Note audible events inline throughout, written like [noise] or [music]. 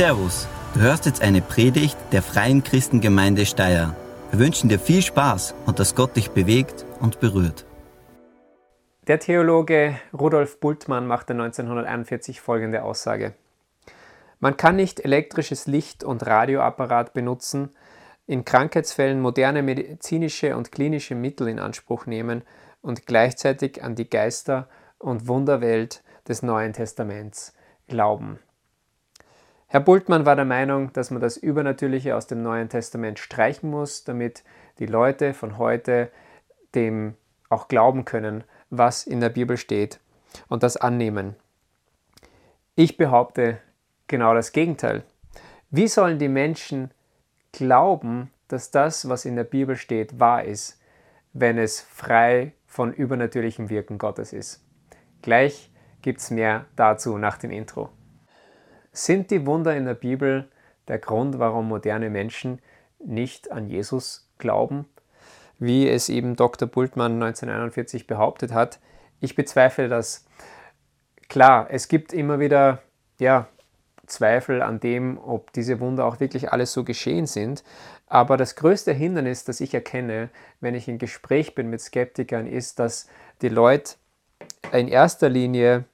Servus, du hörst jetzt eine Predigt der Freien Christengemeinde Steyr. Wir wünschen dir viel Spaß und dass Gott dich bewegt und berührt. Der Theologe Rudolf Bultmann machte 1941 folgende Aussage. Man kann nicht elektrisches Licht und Radioapparat benutzen, in Krankheitsfällen moderne medizinische und klinische Mittel in Anspruch nehmen und gleichzeitig an die Geister- und Wunderwelt des Neuen Testaments glauben. Herr Bultmann war der Meinung, dass man das Übernatürliche aus dem Neuen Testament streichen muss, damit die Leute von heute dem auch glauben können, was in der Bibel steht und das annehmen. Ich behaupte genau das Gegenteil. Wie sollen die Menschen glauben, dass das, was in der Bibel steht, wahr ist, wenn es frei von übernatürlichem Wirken Gottes ist? Gleich gibt es mehr dazu nach dem Intro. Sind die Wunder in der Bibel der Grund, warum moderne Menschen nicht an Jesus glauben, wie es eben Dr. Bultmann 1941 behauptet hat? Ich bezweifle das. Klar, es gibt immer wieder ja, Zweifel an dem, ob diese Wunder auch wirklich alles so geschehen sind. Aber das größte Hindernis, das ich erkenne, wenn ich in Gespräch bin mit Skeptikern, ist, dass die Leute in erster Linie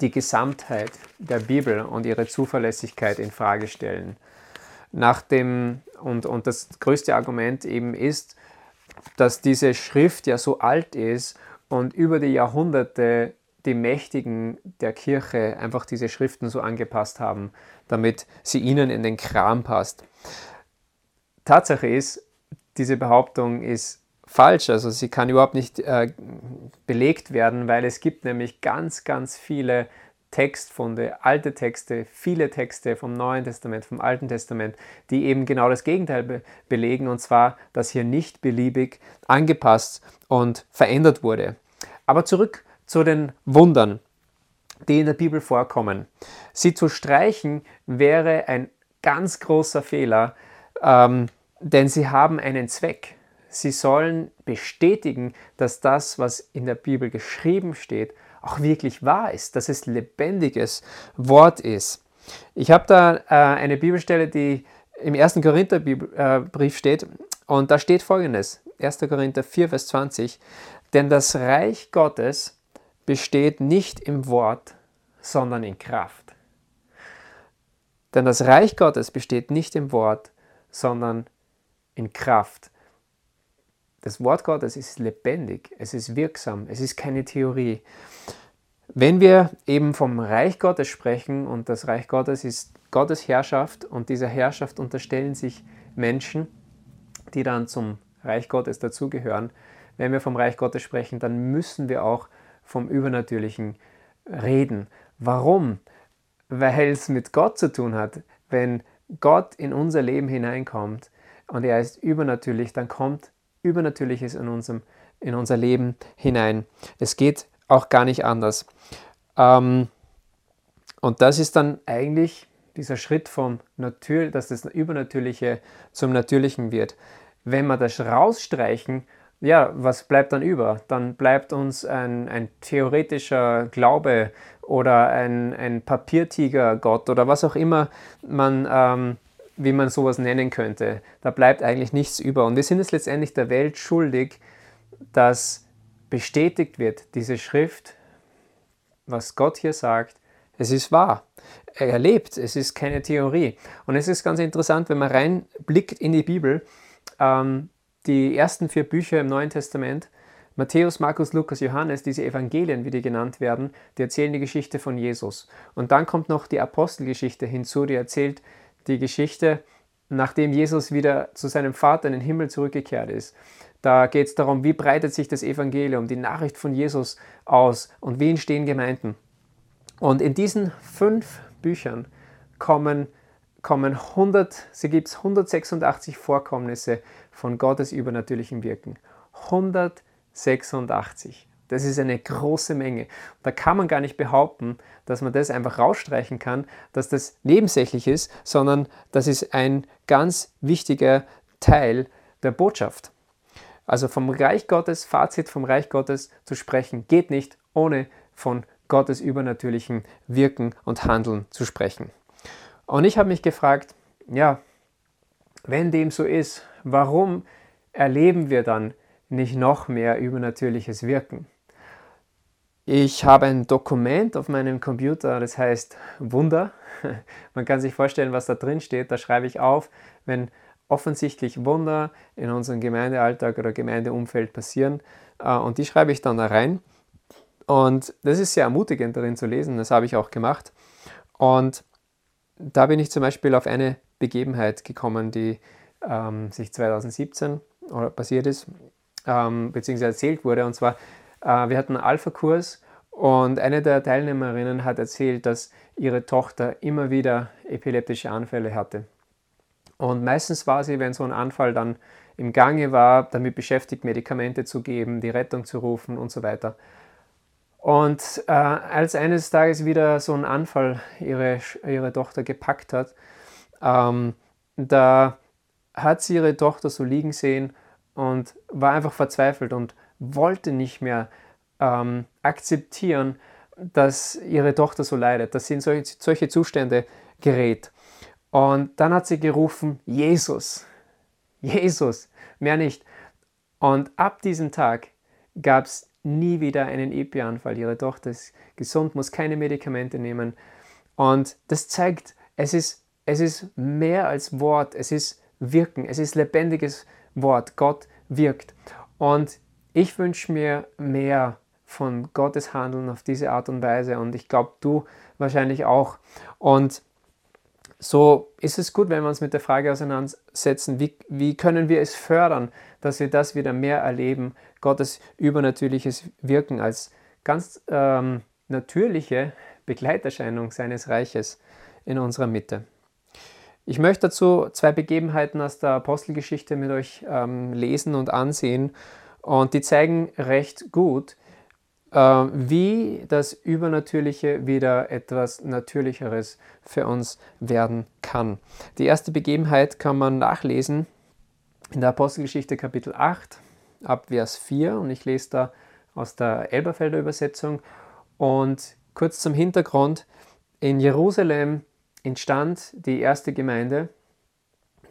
die Gesamtheit der Bibel und ihre Zuverlässigkeit in Frage stellen. Nach dem, und, und das größte Argument eben ist, dass diese Schrift ja so alt ist und über die Jahrhunderte die Mächtigen der Kirche einfach diese Schriften so angepasst haben, damit sie ihnen in den Kram passt. Tatsache ist, diese Behauptung ist falsch, also sie kann überhaupt nicht äh, belegt werden, weil es gibt nämlich ganz, ganz viele Textfunde, alte Texte, viele Texte vom Neuen Testament, vom Alten Testament, die eben genau das Gegenteil be belegen, und zwar, dass hier nicht beliebig angepasst und verändert wurde. Aber zurück zu den Wundern, die in der Bibel vorkommen. Sie zu streichen wäre ein ganz großer Fehler, ähm, denn sie haben einen Zweck. Sie sollen bestätigen, dass das, was in der Bibel geschrieben steht, auch wirklich wahr ist, dass es lebendiges Wort ist. Ich habe da äh, eine Bibelstelle, die im 1. Korintherbrief äh, steht und da steht folgendes, 1. Korinther 4, Vers 20, denn das Reich Gottes besteht nicht im Wort, sondern in Kraft. Denn das Reich Gottes besteht nicht im Wort, sondern in Kraft. Das Wort Gottes ist lebendig, es ist wirksam, es ist keine Theorie. Wenn wir eben vom Reich Gottes sprechen und das Reich Gottes ist Gottes Herrschaft und dieser Herrschaft unterstellen sich Menschen, die dann zum Reich Gottes dazugehören, wenn wir vom Reich Gottes sprechen, dann müssen wir auch vom Übernatürlichen reden. Warum? Weil es mit Gott zu tun hat. Wenn Gott in unser Leben hineinkommt und er ist übernatürlich, dann kommt Übernatürliches in, unserem, in unser Leben hinein. Es geht auch gar nicht anders. Ähm, und das ist dann eigentlich dieser Schritt vom Natürlich, dass das Übernatürliche zum Natürlichen wird. Wenn wir das rausstreichen, ja, was bleibt dann über? Dann bleibt uns ein, ein theoretischer Glaube oder ein, ein Papiertiger-Gott oder was auch immer man ähm, wie man sowas nennen könnte. Da bleibt eigentlich nichts über. Und wir sind es letztendlich der Welt schuldig, dass bestätigt wird, diese Schrift, was Gott hier sagt, es ist wahr. Er lebt, es ist keine Theorie. Und es ist ganz interessant, wenn man reinblickt in die Bibel, ähm, die ersten vier Bücher im Neuen Testament, Matthäus, Markus, Lukas, Johannes, diese Evangelien, wie die genannt werden, die erzählen die Geschichte von Jesus. Und dann kommt noch die Apostelgeschichte hinzu, die erzählt die Geschichte, nachdem Jesus wieder zu seinem Vater in den Himmel zurückgekehrt ist. Da geht es darum, wie breitet sich das Evangelium, die Nachricht von Jesus aus und wie entstehen Gemeinden. Und in diesen fünf Büchern kommen, kommen 100, sie gibt es 186 Vorkommnisse von Gottes übernatürlichem Wirken. 186. Das ist eine große Menge. Da kann man gar nicht behaupten, dass man das einfach rausstreichen kann, dass das nebensächlich ist, sondern das ist ein ganz wichtiger Teil der Botschaft. Also vom Reich Gottes, Fazit vom Reich Gottes zu sprechen, geht nicht, ohne von Gottes übernatürlichen Wirken und Handeln zu sprechen. Und ich habe mich gefragt, ja, wenn dem so ist, warum erleben wir dann nicht noch mehr übernatürliches Wirken? Ich habe ein Dokument auf meinem Computer, das heißt Wunder. [laughs] Man kann sich vorstellen, was da drin steht. Da schreibe ich auf, wenn offensichtlich Wunder in unserem Gemeindealltag oder Gemeindeumfeld passieren. Äh, und die schreibe ich dann da rein. Und das ist sehr ermutigend darin zu lesen. Das habe ich auch gemacht. Und da bin ich zum Beispiel auf eine Begebenheit gekommen, die ähm, sich 2017 oder passiert ist, ähm, beziehungsweise erzählt wurde. Und zwar äh, wir hatten einen Alpha-Kurs und eine der Teilnehmerinnen hat erzählt, dass ihre Tochter immer wieder epileptische Anfälle hatte. Und meistens war sie, wenn so ein Anfall dann im Gange war, damit beschäftigt, Medikamente zu geben, die Rettung zu rufen und so weiter. Und äh, als eines Tages wieder so ein Anfall ihre, ihre Tochter gepackt hat, ähm, da hat sie ihre Tochter so liegen sehen und war einfach verzweifelt und wollte nicht mehr ähm, akzeptieren, dass ihre Tochter so leidet, dass sie in solche, solche Zustände gerät. Und dann hat sie gerufen, Jesus, Jesus, mehr nicht. Und ab diesem Tag gab es nie wieder einen Epi-Anfall. Ihre Tochter ist gesund, muss keine Medikamente nehmen. Und das zeigt, es ist, es ist mehr als Wort, es ist Wirken, es ist lebendiges Wort. Gott wirkt. Und ich wünsche mir mehr von Gottes Handeln auf diese Art und Weise und ich glaube, du wahrscheinlich auch. Und so ist es gut, wenn wir uns mit der Frage auseinandersetzen, wie, wie können wir es fördern, dass wir das wieder mehr erleben, Gottes übernatürliches Wirken als ganz ähm, natürliche Begleiterscheinung seines Reiches in unserer Mitte. Ich möchte dazu zwei Begebenheiten aus der Apostelgeschichte mit euch ähm, lesen und ansehen und die zeigen recht gut, äh, wie das Übernatürliche wieder etwas Natürlicheres für uns werden kann. Die erste Begebenheit kann man nachlesen in der Apostelgeschichte Kapitel 8 ab Vers 4 und ich lese da aus der Elberfelder Übersetzung. Und kurz zum Hintergrund, in Jerusalem entstand die erste Gemeinde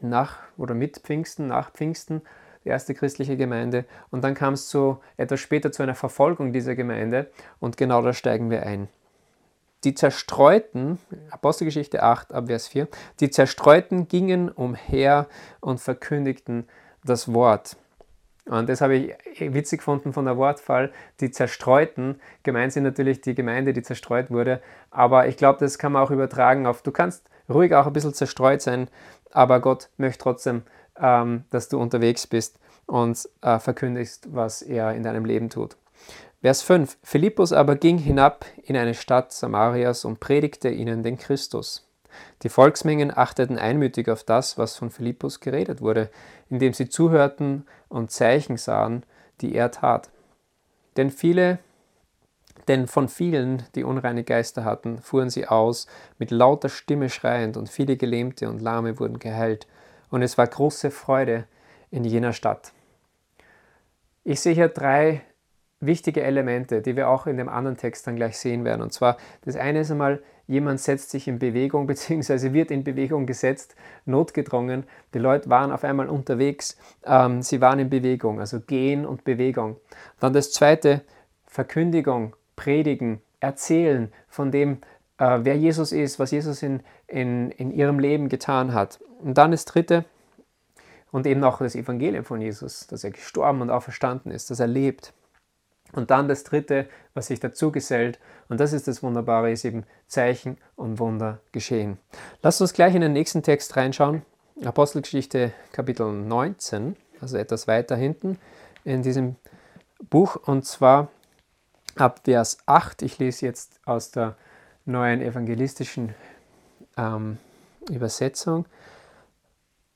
nach oder mit Pfingsten, nach Pfingsten die erste christliche Gemeinde. Und dann kam es so etwas später zu einer Verfolgung dieser Gemeinde und genau da steigen wir ein. Die Zerstreuten, Apostelgeschichte 8 ab Vers 4, die Zerstreuten gingen umher und verkündigten das Wort. Und das habe ich witzig gefunden von der Wortfall. Die Zerstreuten, gemeint sind natürlich die Gemeinde, die zerstreut wurde. Aber ich glaube, das kann man auch übertragen auf, du kannst ruhig auch ein bisschen zerstreut sein, aber Gott möchte trotzdem ähm, dass du unterwegs bist und äh, verkündigst, was er in deinem Leben tut. Vers 5. Philippus aber ging hinab in eine Stadt Samarias und predigte ihnen den Christus. Die Volksmengen achteten einmütig auf das, was von Philippus geredet wurde, indem sie zuhörten und Zeichen sahen, die er tat. Denn viele, denn von vielen, die unreine Geister hatten, fuhren sie aus, mit lauter Stimme schreiend, und viele Gelähmte und Lahme wurden geheilt, und es war große Freude in jener Stadt. Ich sehe hier drei wichtige Elemente, die wir auch in dem anderen Text dann gleich sehen werden. Und zwar, das eine ist einmal, jemand setzt sich in Bewegung [laughs] bzw. wird in Bewegung gesetzt, notgedrungen. Die Leute waren auf einmal unterwegs, ähm, sie waren in Bewegung, also Gehen und Bewegung. Dann das zweite, Verkündigung, Predigen, Erzählen von dem, äh, wer Jesus ist, was Jesus in, in, in ihrem Leben getan hat. Und dann das dritte, und eben auch das Evangelium von Jesus, dass er gestorben und auferstanden ist, dass er lebt. Und dann das dritte, was sich dazu gesellt, und das ist das Wunderbare, ist eben Zeichen und Wunder geschehen. Lasst uns gleich in den nächsten Text reinschauen. Apostelgeschichte Kapitel 19, also etwas weiter hinten in diesem Buch, und zwar ab Vers 8. Ich lese jetzt aus der neuen evangelistischen ähm, Übersetzung.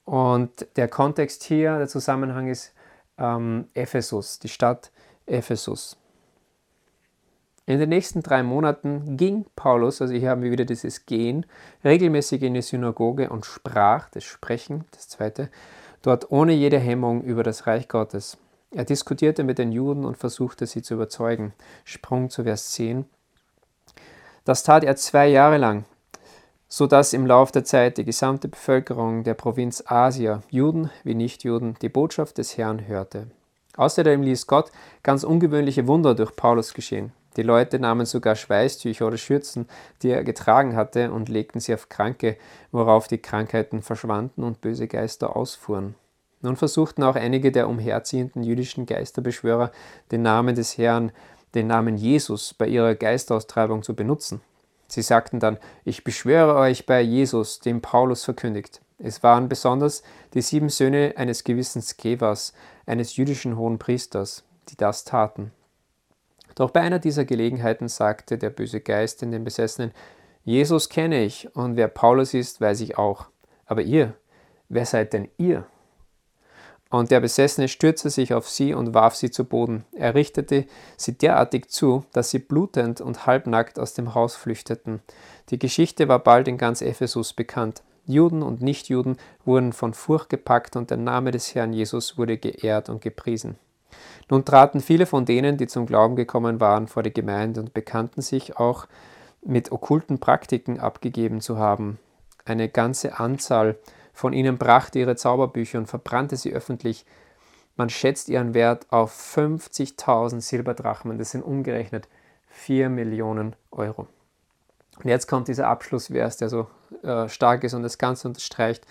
Und der Kontext hier, der Zusammenhang ist ähm, Ephesus, die Stadt Ephesus. In den nächsten drei Monaten ging Paulus, also hier haben wir wieder dieses Gehen, regelmäßig in die Synagoge und sprach, das Sprechen, das zweite, dort ohne jede Hemmung über das Reich Gottes. Er diskutierte mit den Juden und versuchte sie zu überzeugen. Sprung zu Vers 10. Das tat er zwei Jahre lang sodass im Laufe der Zeit die gesamte Bevölkerung der Provinz Asia, Juden wie Nichtjuden, die Botschaft des Herrn hörte. Außerdem ließ Gott ganz ungewöhnliche Wunder durch Paulus geschehen. Die Leute nahmen sogar Schweißtücher oder Schürzen, die er getragen hatte, und legten sie auf Kranke, worauf die Krankheiten verschwanden und böse Geister ausfuhren. Nun versuchten auch einige der umherziehenden jüdischen Geisterbeschwörer, den Namen des Herrn, den Namen Jesus bei ihrer Geistaustreibung zu benutzen. Sie sagten dann, ich beschwöre euch bei Jesus, dem Paulus verkündigt. Es waren besonders die sieben Söhne eines gewissen Skevas, eines jüdischen hohen Priesters, die das taten. Doch bei einer dieser Gelegenheiten sagte der böse Geist in den Besessenen, Jesus kenne ich und wer Paulus ist, weiß ich auch. Aber ihr, wer seid denn ihr? Und der Besessene stürzte sich auf sie und warf sie zu Boden. Er richtete sie derartig zu, dass sie blutend und halbnackt aus dem Haus flüchteten. Die Geschichte war bald in ganz Ephesus bekannt. Juden und Nichtjuden wurden von Furcht gepackt und der Name des Herrn Jesus wurde geehrt und gepriesen. Nun traten viele von denen, die zum Glauben gekommen waren, vor die Gemeinde und bekannten sich auch mit okkulten Praktiken abgegeben zu haben. Eine ganze Anzahl von ihnen brachte ihre Zauberbücher und verbrannte sie öffentlich. Man schätzt ihren Wert auf 50.000 Silberdrachmen, das sind umgerechnet 4 Millionen Euro. Und jetzt kommt dieser Abschlussvers, der so äh, stark ist und das Ganze unterstreicht.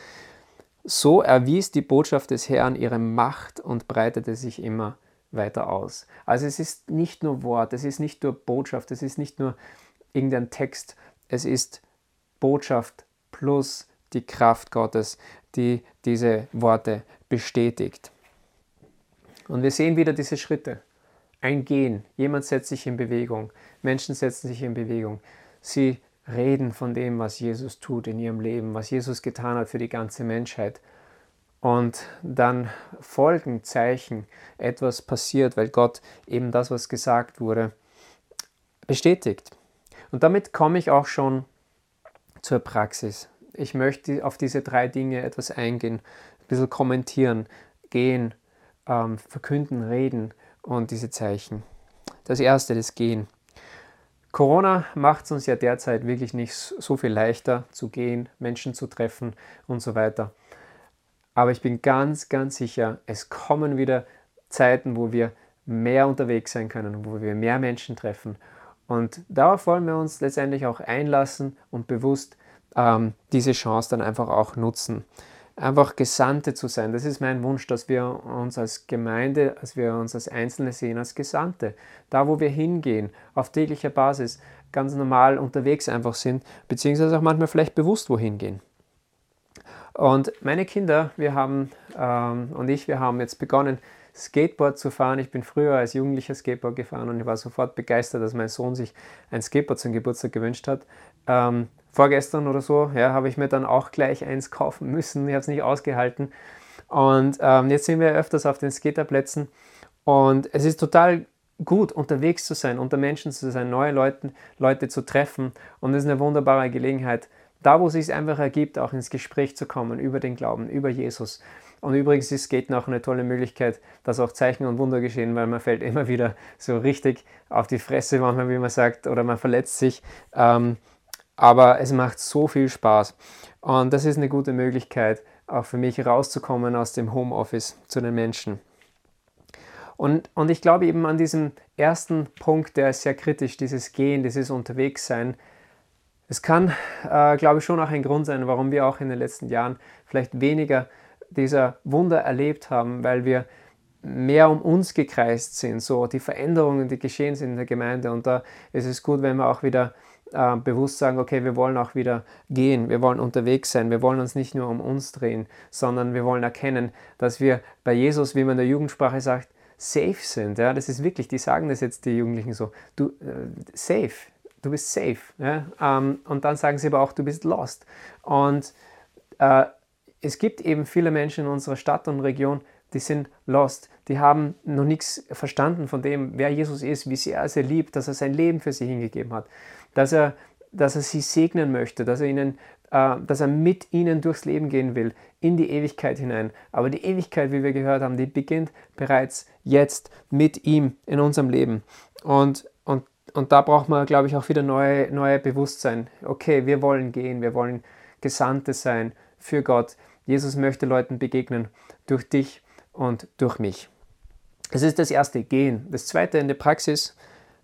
So erwies die Botschaft des Herrn ihre Macht und breitete sich immer weiter aus. Also es ist nicht nur Wort, es ist nicht nur Botschaft, es ist nicht nur irgendein Text, es ist Botschaft plus die Kraft Gottes, die diese Worte bestätigt. Und wir sehen wieder diese Schritte. Ein Gehen, jemand setzt sich in Bewegung, Menschen setzen sich in Bewegung. Sie reden von dem, was Jesus tut in ihrem Leben, was Jesus getan hat für die ganze Menschheit. Und dann folgen Zeichen, etwas passiert, weil Gott eben das, was gesagt wurde, bestätigt. Und damit komme ich auch schon zur Praxis ich möchte auf diese drei Dinge etwas eingehen, ein bisschen kommentieren, gehen, ähm, verkünden, reden und diese Zeichen. Das erste, das Gehen. Corona macht es uns ja derzeit wirklich nicht so viel leichter zu gehen, Menschen zu treffen und so weiter. Aber ich bin ganz, ganz sicher, es kommen wieder Zeiten, wo wir mehr unterwegs sein können, wo wir mehr Menschen treffen. Und darauf wollen wir uns letztendlich auch einlassen und bewusst ähm, diese Chance dann einfach auch nutzen. Einfach Gesandte zu sein. Das ist mein Wunsch, dass wir uns als Gemeinde, als wir uns als Einzelne sehen, als Gesandte. Da, wo wir hingehen, auf täglicher Basis, ganz normal unterwegs einfach sind, beziehungsweise auch manchmal vielleicht bewusst wohin gehen. Und meine Kinder, wir haben ähm, und ich, wir haben jetzt begonnen, Skateboard zu fahren. Ich bin früher als Jugendlicher Skateboard gefahren und ich war sofort begeistert, dass mein Sohn sich ein Skateboard zum Geburtstag gewünscht hat. Ähm, vorgestern oder so, ja, habe ich mir dann auch gleich eins kaufen müssen. Ich habe es nicht ausgehalten. Und ähm, jetzt sind wir öfters auf den Skaterplätzen und es ist total gut, unterwegs zu sein, unter Menschen zu sein, neue Leute, Leute zu treffen. Und es ist eine wunderbare Gelegenheit, da wo es sich einfach ergibt, auch ins Gespräch zu kommen über den Glauben, über Jesus. Und übrigens ist Skaten auch eine tolle Möglichkeit, dass auch Zeichen und Wunder geschehen, weil man fällt immer wieder so richtig auf die Fresse, manchmal, wie man sagt, oder man verletzt sich. Ähm, aber es macht so viel Spaß. Und das ist eine gute Möglichkeit, auch für mich rauszukommen aus dem Homeoffice zu den Menschen. Und, und ich glaube eben an diesem ersten Punkt, der ist sehr kritisch, dieses Gehen, dieses Unterwegssein. Es kann, äh, glaube ich, schon auch ein Grund sein, warum wir auch in den letzten Jahren vielleicht weniger dieser Wunder erlebt haben, weil wir mehr um uns gekreist sind, so die Veränderungen, die geschehen sind in der Gemeinde. Und da ist es gut, wenn wir auch wieder äh, bewusst sagen, okay, wir wollen auch wieder gehen, wir wollen unterwegs sein, wir wollen uns nicht nur um uns drehen, sondern wir wollen erkennen, dass wir bei Jesus, wie man in der Jugendsprache sagt, safe sind. Ja? Das ist wirklich, die sagen das jetzt, die Jugendlichen so, du, äh, safe, du bist safe. Ja? Ähm, und dann sagen sie aber auch, du bist lost. Und äh, es gibt eben viele Menschen in unserer Stadt und Region, die sind lost, die haben noch nichts verstanden von dem, wer Jesus ist, wie sehr er sie liebt, dass er sein Leben für sie hingegeben hat dass er, dass er sie segnen möchte, dass er, ihnen, äh, dass er mit ihnen durchs Leben gehen will, in die Ewigkeit hinein. Aber die Ewigkeit, wie wir gehört haben, die beginnt bereits jetzt mit ihm in unserem Leben. Und, und, und da braucht man, glaube ich, auch wieder neue, neue Bewusstsein. Okay, wir wollen gehen, wir wollen Gesandte sein für Gott. Jesus möchte Leuten begegnen durch dich und durch mich. Das ist das erste, gehen. Das zweite in der Praxis,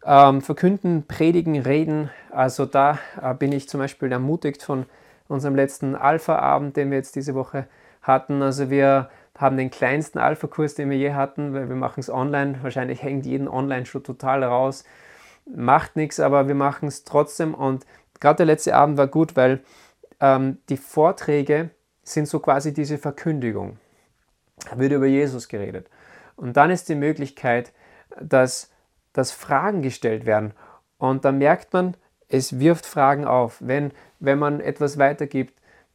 ähm, verkünden, predigen, reden. Also da äh, bin ich zum Beispiel ermutigt von unserem letzten Alpha-Abend, den wir jetzt diese Woche hatten. Also wir haben den kleinsten Alpha-Kurs, den wir je hatten, weil wir machen es online. Wahrscheinlich hängt jeden online schon total raus. Macht nichts, aber wir machen es trotzdem. Und gerade der letzte Abend war gut, weil ähm, die Vorträge sind so quasi diese Verkündigung. Da wird über Jesus geredet. Und dann ist die Möglichkeit, dass, dass Fragen gestellt werden. Und dann merkt man, es wirft Fragen auf. Wenn, wenn man etwas weitergibt,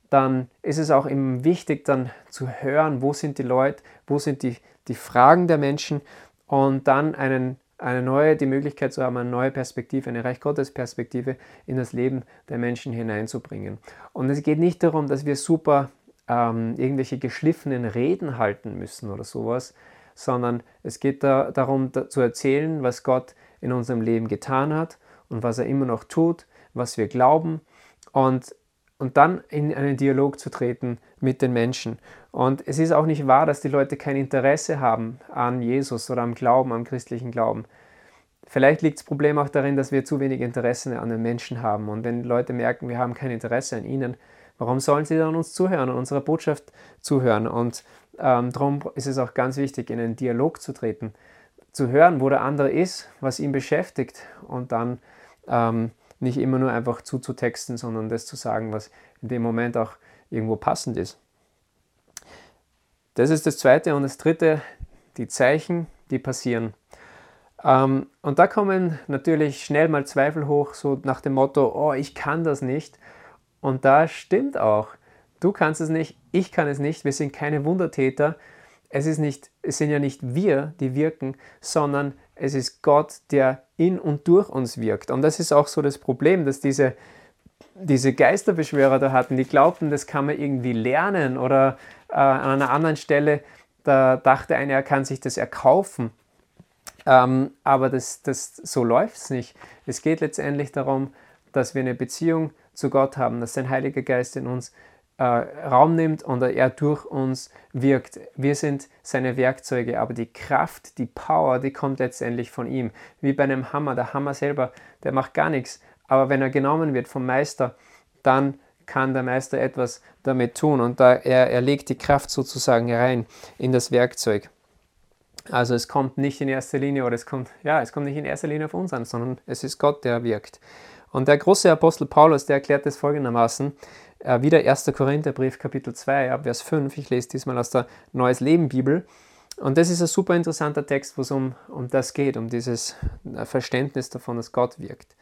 dann ist es auch eben wichtig, dann zu hören, wo sind die Leute, wo sind die, die Fragen der Menschen und dann einen, eine neue, die Möglichkeit zu haben, eine neue Perspektive, eine Reich Gottes Perspektive in das Leben der Menschen hineinzubringen. Und es geht nicht darum, dass wir super ähm, irgendwelche geschliffenen Reden halten müssen oder sowas, sondern es geht da, darum da, zu erzählen, was Gott in unserem Leben getan hat und was er immer noch tut, was wir glauben und, und dann in einen Dialog zu treten mit den Menschen. Und es ist auch nicht wahr, dass die Leute kein Interesse haben an Jesus oder am Glauben, am christlichen Glauben. Vielleicht liegt das Problem auch darin, dass wir zu wenig Interesse an den Menschen haben. Und wenn Leute merken, wir haben kein Interesse an ihnen, warum sollen sie dann uns zuhören und unserer Botschaft zuhören? Und ähm, darum ist es auch ganz wichtig, in einen Dialog zu treten, zu hören, wo der andere ist, was ihn beschäftigt und dann ähm, nicht immer nur einfach zuzutexten, sondern das zu sagen, was in dem Moment auch irgendwo passend ist. Das ist das Zweite. Und das Dritte, die Zeichen, die passieren. Ähm, und da kommen natürlich schnell mal Zweifel hoch, so nach dem Motto, oh, ich kann das nicht. Und da stimmt auch. Du kannst es nicht, ich kann es nicht, wir sind keine Wundertäter. Es, ist nicht, es sind ja nicht wir, die wirken, sondern es ist Gott, der in und durch uns wirkt. Und das ist auch so das Problem, dass diese, diese Geisterbeschwörer da hatten, die glaubten, das kann man irgendwie lernen oder äh, an einer anderen Stelle, da dachte einer, er kann sich das erkaufen. Ähm, aber das, das, so läuft es nicht. Es geht letztendlich darum, dass wir eine Beziehung zu Gott haben, dass sein Heiliger Geist in uns äh, Raum nimmt und er durch uns wirkt. Wir sind seine Werkzeuge, aber die Kraft, die Power, die kommt letztendlich von ihm. Wie bei einem Hammer. Der Hammer selber, der macht gar nichts. Aber wenn er genommen wird vom Meister, dann kann der Meister etwas damit tun und da er, er legt die Kraft sozusagen herein in das Werkzeug. Also es kommt nicht in erster Linie oder es kommt ja, es kommt nicht in erster Linie auf uns an, sondern es ist Gott, der wirkt. Und der große Apostel Paulus, der erklärt es folgendermaßen, äh, wieder 1. Korintherbrief, Kapitel 2, ab Vers 5. Ich lese diesmal aus der Neues Leben Bibel. Und das ist ein super interessanter Text, wo es um, um das geht, um dieses äh, Verständnis davon, dass Gott wirkt.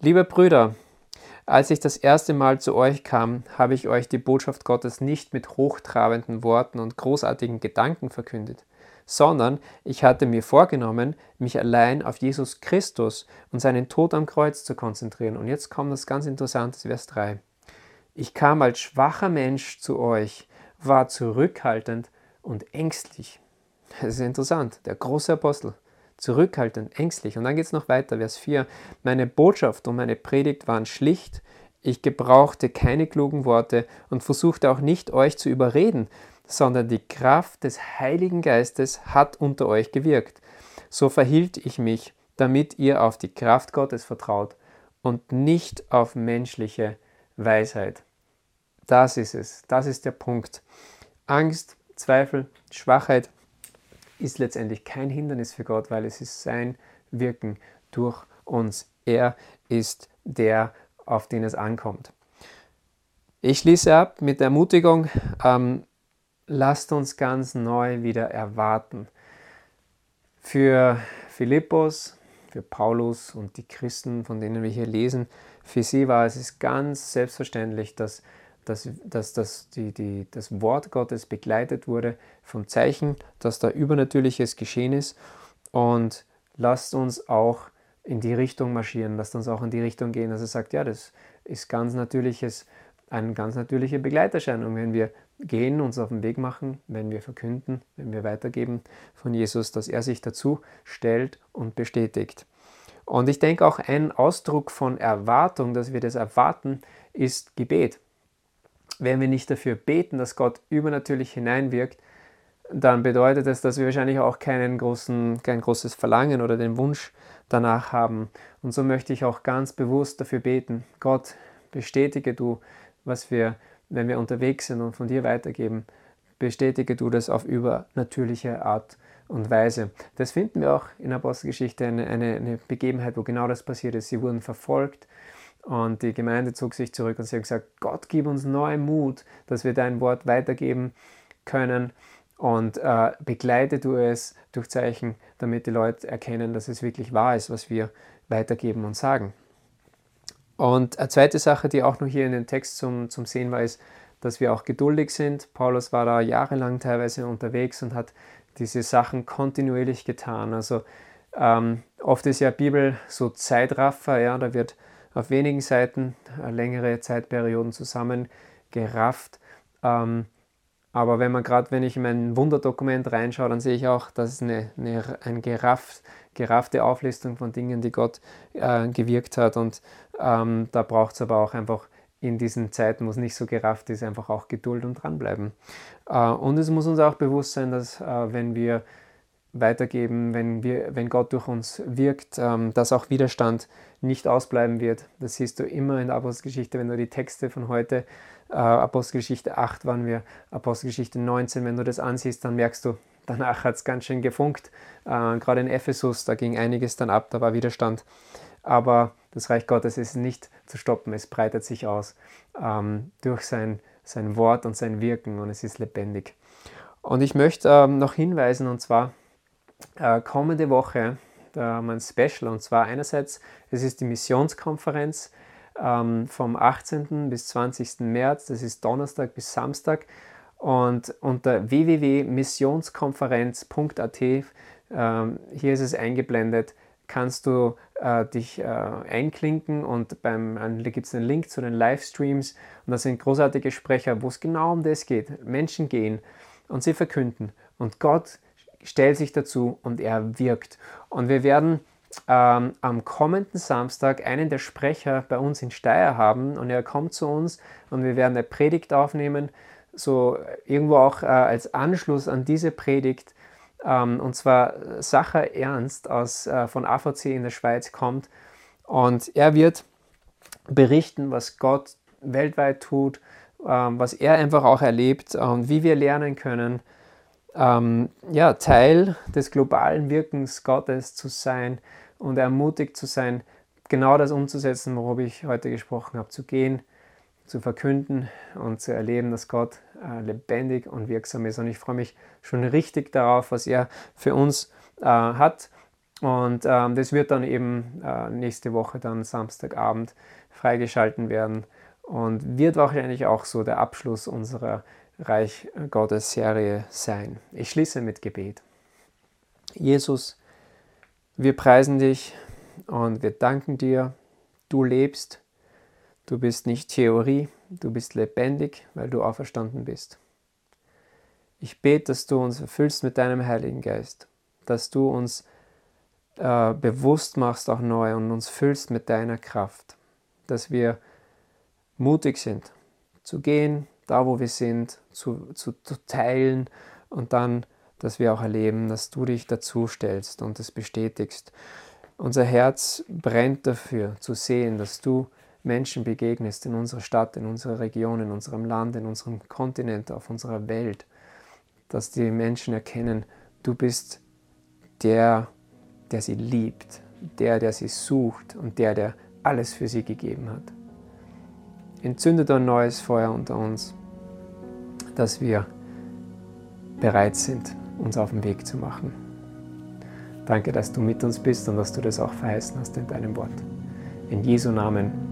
Liebe Brüder, als ich das erste Mal zu euch kam, habe ich euch die Botschaft Gottes nicht mit hochtrabenden Worten und großartigen Gedanken verkündet sondern ich hatte mir vorgenommen, mich allein auf Jesus Christus und seinen Tod am Kreuz zu konzentrieren. Und jetzt kommt das ganz Interessante, Vers 3. Ich kam als schwacher Mensch zu euch, war zurückhaltend und ängstlich. Das ist interessant, der große Apostel. Zurückhaltend, ängstlich. Und dann geht es noch weiter, Vers 4. Meine Botschaft und meine Predigt waren schlicht. Ich gebrauchte keine klugen Worte und versuchte auch nicht, euch zu überreden, sondern die Kraft des Heiligen Geistes hat unter euch gewirkt. So verhielt ich mich, damit ihr auf die Kraft Gottes vertraut und nicht auf menschliche Weisheit. Das ist es, das ist der Punkt. Angst, Zweifel, Schwachheit ist letztendlich kein Hindernis für Gott, weil es ist sein Wirken durch uns. Er ist der, auf den es ankommt. Ich schließe ab mit der Ermutigung, ähm, lasst uns ganz neu wieder erwarten. Für Philippus, für Paulus und die Christen, von denen wir hier lesen, für sie war es ganz selbstverständlich, dass, dass, dass, dass die, die, das Wort Gottes begleitet wurde vom Zeichen, dass da Übernatürliches geschehen ist. Und lasst uns auch in die Richtung marschieren, lasst uns auch in die Richtung gehen, dass er sagt, ja, das ist ganz natürliches, eine ganz natürliche Begleiterscheinung, wenn wir gehen, uns auf den Weg machen, wenn wir verkünden, wenn wir weitergeben von Jesus, dass er sich dazu stellt und bestätigt. Und ich denke auch ein Ausdruck von Erwartung, dass wir das erwarten, ist Gebet. Wenn wir nicht dafür beten, dass Gott übernatürlich hineinwirkt, dann bedeutet das, dass wir wahrscheinlich auch keinen großen, kein großes Verlangen oder den Wunsch danach haben. Und so möchte ich auch ganz bewusst dafür beten. Gott, bestätige du, was wir, wenn wir unterwegs sind und von dir weitergeben, bestätige du das auf übernatürliche Art und Weise. Das finden wir auch in der Apostelgeschichte eine, eine, eine Begebenheit, wo genau das passiert ist. Sie wurden verfolgt und die Gemeinde zog sich zurück und sie hat gesagt, Gott, gib uns neuen Mut, dass wir dein Wort weitergeben können und äh, begleite du es durch Zeichen, damit die Leute erkennen, dass es wirklich wahr ist, was wir weitergeben und sagen. Und eine zweite Sache, die auch noch hier in dem Text zum, zum Sehen war, ist, dass wir auch geduldig sind. Paulus war da jahrelang teilweise unterwegs und hat diese Sachen kontinuierlich getan. Also ähm, oft ist ja Bibel so Zeitraffer, ja, da wird auf wenigen Seiten äh, längere Zeitperioden zusammengerafft. Ähm, aber wenn man gerade, wenn ich in mein Wunderdokument reinschaue, dann sehe ich auch, dass es eine, eine, eine gerafft, geraffte Auflistung von Dingen, die Gott äh, gewirkt hat. Und ähm, da braucht es aber auch einfach in diesen Zeiten, wo es nicht so gerafft ist, einfach auch Geduld und dranbleiben. Äh, und es muss uns auch bewusst sein, dass äh, wenn wir weitergeben, wenn, wir, wenn Gott durch uns wirkt, ähm, dass auch Widerstand nicht ausbleiben wird. Das siehst du immer in der Apostelgeschichte, wenn du die Texte von heute äh, Apostelgeschichte 8 waren wir, Apostelgeschichte 19, wenn du das ansiehst, dann merkst du, danach hat es ganz schön gefunkt. Äh, Gerade in Ephesus, da ging einiges dann ab, da war Widerstand. Aber das Reich Gottes ist nicht zu stoppen, es breitet sich aus ähm, durch sein, sein Wort und sein Wirken und es ist lebendig. Und ich möchte ähm, noch hinweisen, und zwar äh, kommende Woche, da haben wir ein Special, und zwar einerseits, es ist die Missionskonferenz ähm, vom 18. bis 20. März, das ist Donnerstag bis Samstag. Und unter www.missionskonferenz.at, ähm, hier ist es eingeblendet, kannst du äh, dich äh, einklinken und beim, da gibt es einen Link zu den Livestreams und das sind großartige Sprecher, wo es genau um das geht. Menschen gehen und sie verkünden und Gott stellt sich dazu und er wirkt. Und wir werden ähm, am kommenden Samstag einen der Sprecher bei uns in Steyr haben und er kommt zu uns und wir werden eine Predigt aufnehmen, so irgendwo auch äh, als Anschluss an diese Predigt. Ähm, und zwar Sacher Ernst aus, äh, von AVC in der Schweiz kommt und er wird berichten, was Gott weltweit tut, ähm, was er einfach auch erlebt und wie wir lernen können, ähm, ja, Teil des globalen Wirkens Gottes zu sein und ermutigt zu sein, genau das umzusetzen, worüber ich heute gesprochen habe, zu gehen, zu verkünden und zu erleben, dass Gott äh, lebendig und wirksam ist. Und ich freue mich schon richtig darauf, was er für uns äh, hat. Und ähm, das wird dann eben äh, nächste Woche, dann Samstagabend, freigeschalten werden und wird wahrscheinlich auch so der Abschluss unserer Reich Gottes Serie sein. Ich schließe mit Gebet. Jesus, wir preisen dich und wir danken dir. Du lebst, du bist nicht Theorie, du bist lebendig, weil du auferstanden bist. Ich bete, dass du uns erfüllst mit deinem Heiligen Geist, dass du uns äh, bewusst machst auch neu und uns füllst mit deiner Kraft, dass wir mutig sind, zu gehen, da wo wir sind, zu, zu, zu teilen und dann dass wir auch erleben, dass du dich dazu stellst und es bestätigst. Unser Herz brennt dafür, zu sehen, dass du Menschen begegnest in unserer Stadt, in unserer Region, in unserem Land, in unserem Kontinent, auf unserer Welt, dass die Menschen erkennen, du bist der, der sie liebt, der, der sie sucht und der, der alles für sie gegeben hat. Entzündet ein neues Feuer unter uns, dass wir bereit sind, uns auf den Weg zu machen. Danke, dass du mit uns bist und dass du das auch verheißen hast in deinem Wort. In Jesu Namen.